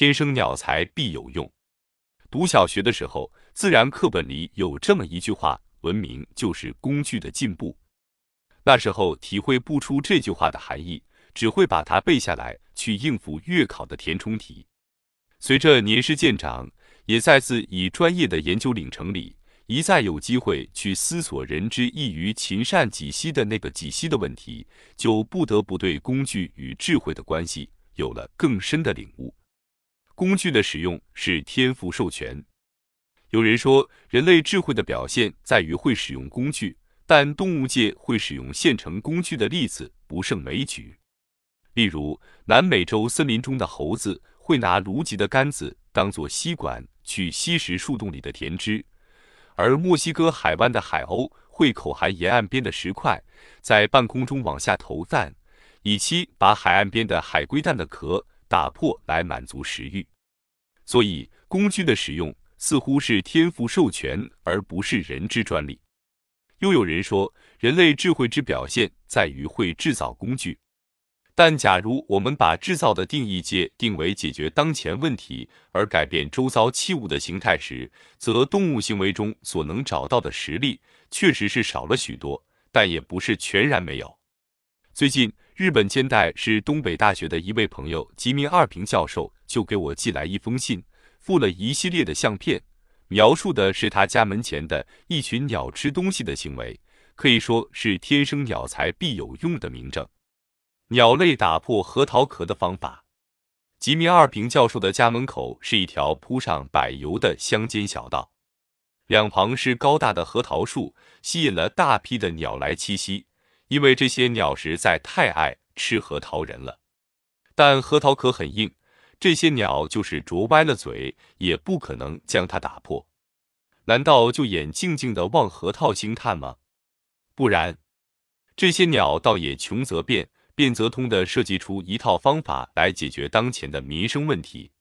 天生鸟才必有用。读小学的时候，自然课本里有这么一句话：“文明就是工具的进步。”那时候体会不出这句话的含义，只会把它背下来去应付月考的填充题。随着年事渐长，也再次以专业的研究领程里，一再有机会去思索“人之异于勤善几息”的那个几息的问题，就不得不对工具与智慧的关系有了更深的领悟。工具的使用是天赋授权。有人说，人类智慧的表现在于会使用工具，但动物界会使用现成工具的例子不胜枚举。例如，南美洲森林中的猴子会拿芦棘的杆子当做吸管去吸食树洞里的甜汁，而墨西哥海湾的海鸥会口含沿岸边的石块，在半空中往下投弹，以期把海岸边的海龟蛋的壳。打破来满足食欲，所以工具的使用似乎是天赋授权，而不是人之专利。又有人说，人类智慧之表现在于会制造工具。但假如我们把制造的定义界定为解决当前问题而改变周遭器物的形态时，则动物行为中所能找到的实例确实是少了许多，但也不是全然没有。最近。日本千代是东北大学的一位朋友吉明二平教授，就给我寄来一封信，附了一系列的相片，描述的是他家门前的一群鸟吃东西的行为，可以说是天生鸟才必有用的明证。鸟类打破核桃壳的方法。吉明二平教授的家门口是一条铺上柏油的乡间小道，两旁是高大的核桃树，吸引了大批的鸟来栖息。因为这些鸟实在太爱吃核桃仁了，但核桃壳很硬，这些鸟就是啄歪了嘴，也不可能将它打破。难道就眼静静的望核桃星探吗？不然，这些鸟倒也穷则变，变则通的设计出一套方法来解决当前的民生问题。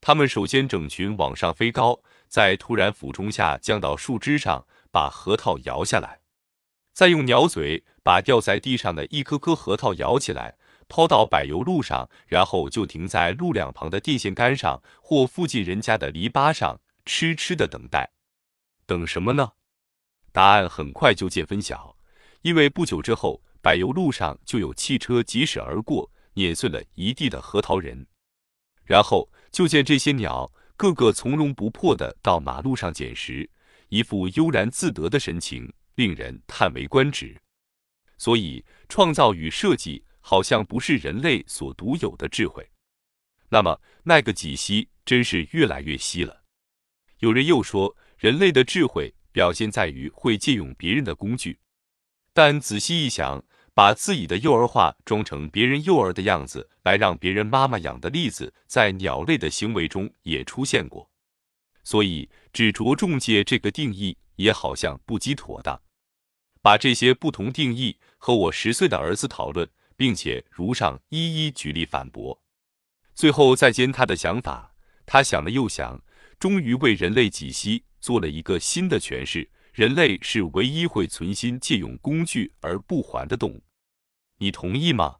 它们首先整群往上飞高，在突然俯冲下降到树枝上，把核桃摇下来。再用鸟嘴把掉在地上的一颗颗核桃咬起来，抛到柏油路上，然后就停在路两旁的电线杆上或附近人家的篱笆上，痴痴的等待。等什么呢？答案很快就见分晓，因为不久之后，柏油路上就有汽车疾驶而过，碾碎了一地的核桃仁。然后就见这些鸟个个从容不迫的到马路上捡食，一副悠然自得的神情。令人叹为观止，所以创造与设计好像不是人类所独有的智慧。那么那个几息真是越来越稀了。有人又说，人类的智慧表现在于会借用别人的工具。但仔细一想，把自己的幼儿化装成别人幼儿的样子来让别人妈妈养的例子，在鸟类的行为中也出现过。所以只着重借这个定义，也好像不极妥当。把这些不同定义和我十岁的儿子讨论，并且如上一一举例反驳，最后再兼他的想法。他想了又想，终于为人类几息做了一个新的诠释：人类是唯一会存心借用工具而不还的动物。你同意吗？